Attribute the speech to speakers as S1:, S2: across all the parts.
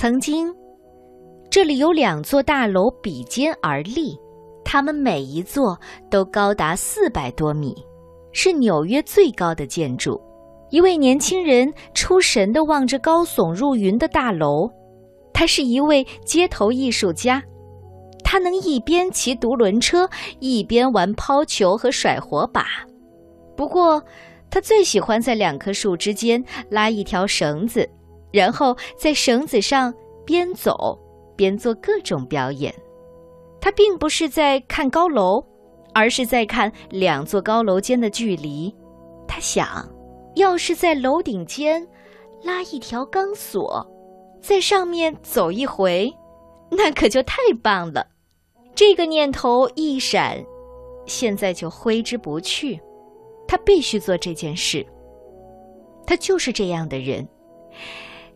S1: 曾经，这里有两座大楼比肩而立，它们每一座都高达四百多米，是纽约最高的建筑。一位年轻人出神地望着高耸入云的大楼，他是一位街头艺术家，他能一边骑独轮车，一边玩抛球和甩火把。不过，他最喜欢在两棵树之间拉一条绳子。然后在绳子上边走边做各种表演，他并不是在看高楼，而是在看两座高楼间的距离。他想，要是在楼顶间拉一条钢索，在上面走一回，那可就太棒了。这个念头一闪，现在就挥之不去。他必须做这件事。他就是这样的人。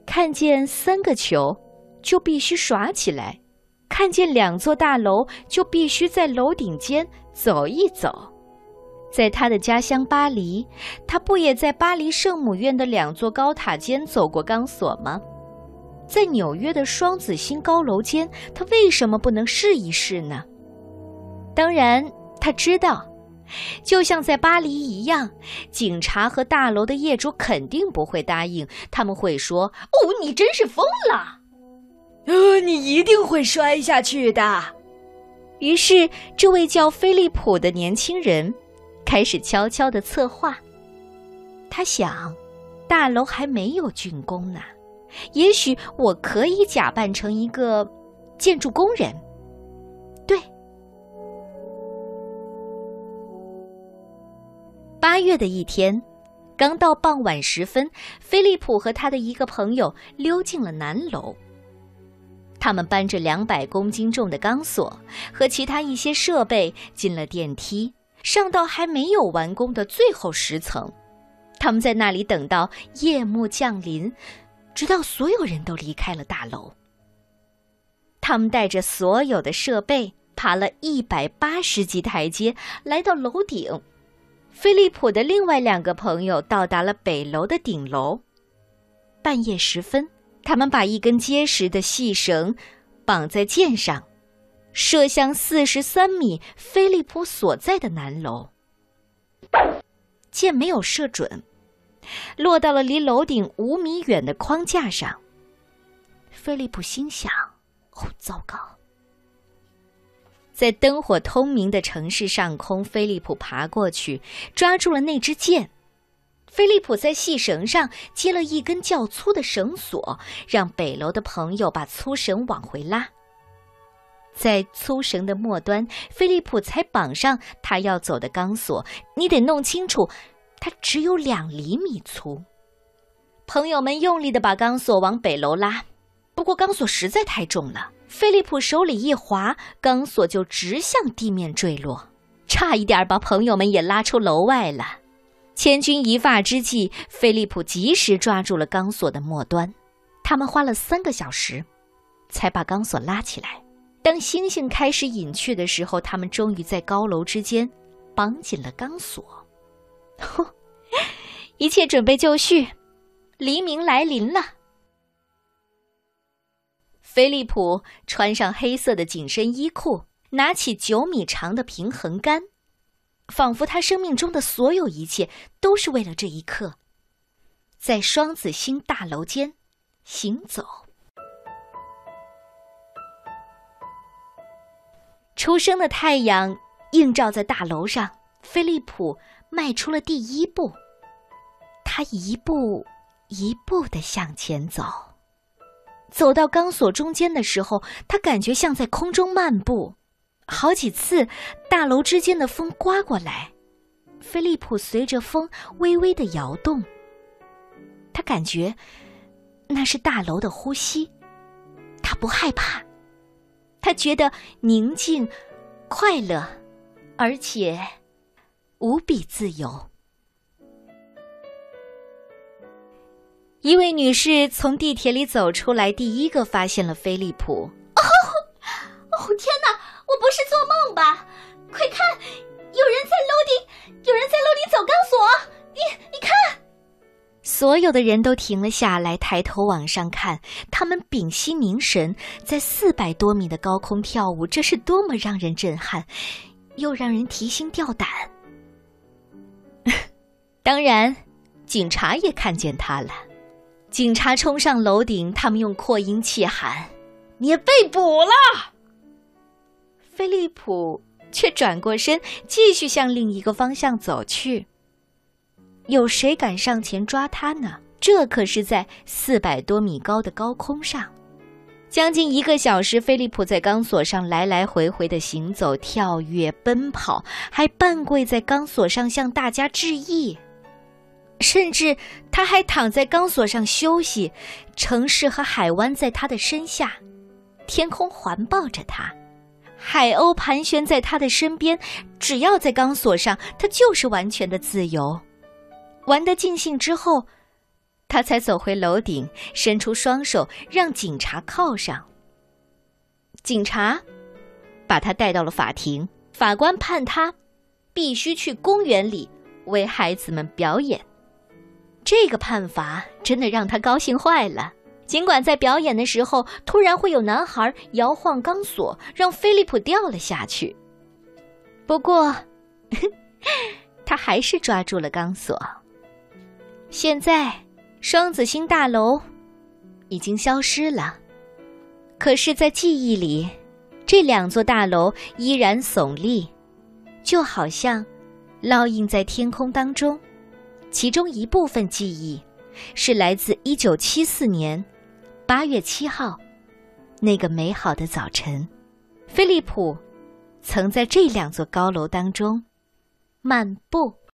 S1: 看见三个球，就必须耍起来；看见两座大楼，就必须在楼顶间走一走。在他的家乡巴黎，他不也在巴黎圣母院的两座高塔间走过钢索吗？在纽约的双子星高楼间，他为什么不能试一试呢？当然，他知道。就像在巴黎一样，警察和大楼的业主肯定不会答应。他们会说：“哦，你真是疯了！
S2: 呃，你一定会摔下去的。”
S1: 于是，这位叫菲利普的年轻人开始悄悄的策划。他想，大楼还没有竣工呢，也许我可以假扮成一个建筑工人。八月的一天，刚到傍晚时分，菲利普和他的一个朋友溜进了南楼。他们搬着两百公斤重的钢索和其他一些设备进了电梯，上到还没有完工的最后十层。他们在那里等到夜幕降临，直到所有人都离开了大楼。他们带着所有的设备，爬了一百八十级台阶，来到楼顶。菲利普的另外两个朋友到达了北楼的顶楼。半夜时分，他们把一根结实的细绳绑在箭上，射向四十三米菲利普所在的南楼。箭没有射准，落到了离楼顶五米远的框架上。菲利普心想：“哦，糟糕！”在灯火通明的城市上空，菲利普爬过去，抓住了那支箭。菲利普在细绳上接了一根较粗的绳索，让北楼的朋友把粗绳往回拉。在粗绳的末端，菲利普才绑上他要走的钢索。你得弄清楚，它只有两厘米粗。朋友们用力的把钢索往北楼拉，不过钢索实在太重了。菲利普手里一滑，钢索就直向地面坠落，差一点把朋友们也拉出楼外了。千钧一发之际，菲利普及时抓住了钢索的末端。他们花了三个小时，才把钢索拉起来。当星星开始隐去的时候，他们终于在高楼之间绑紧了钢索。一切准备就绪，黎明来临了。菲利普穿上黑色的紧身衣裤，拿起九米长的平衡杆，仿佛他生命中的所有一切都是为了这一刻，在双子星大楼间行走。初升的太阳映照在大楼上，菲利普迈出了第一步，他一步一步的向前走。走到钢索中间的时候，他感觉像在空中漫步。好几次，大楼之间的风刮过来，菲利普随着风微微的摇动。他感觉那是大楼的呼吸。他不害怕，他觉得宁静、快乐，而且无比自由。一位女士从地铁里走出来，第一个发现了菲利普。
S3: 哦，哦，天哪！我不是做梦吧？快看，有人在楼顶，有人在楼顶走钢索。你，你看，
S1: 所有的人都停了下来，抬头往上看。他们屏息凝神，在四百多米的高空跳舞，这是多么让人震撼，又让人提心吊胆。当然，警察也看见他了。警察冲上楼顶，他们用扩音器喊：“
S2: 你被捕了！”
S1: 菲利普却转过身，继续向另一个方向走去。有谁敢上前抓他呢？这可是在四百多米高的高空上。将近一个小时，菲利普在钢索上来来回回的行走、跳跃、奔跑，还半跪在钢索上向大家致意。甚至他还躺在钢索上休息，城市和海湾在他的身下，天空环抱着他，海鸥盘旋在他的身边。只要在钢索上，他就是完全的自由。玩得尽兴之后，他才走回楼顶，伸出双手让警察铐上。警察把他带到了法庭，法官判他必须去公园里为孩子们表演。这个判罚真的让他高兴坏了。尽管在表演的时候，突然会有男孩摇晃钢索，让菲利普掉了下去。不过，他还是抓住了钢索。现在，双子星大楼已经消失了，可是，在记忆里，这两座大楼依然耸立，就好像烙印在天空当中。其中一部分记忆，是来自一九七四年八月七号那个美好的早晨，菲利普曾在这两座高楼当中漫步。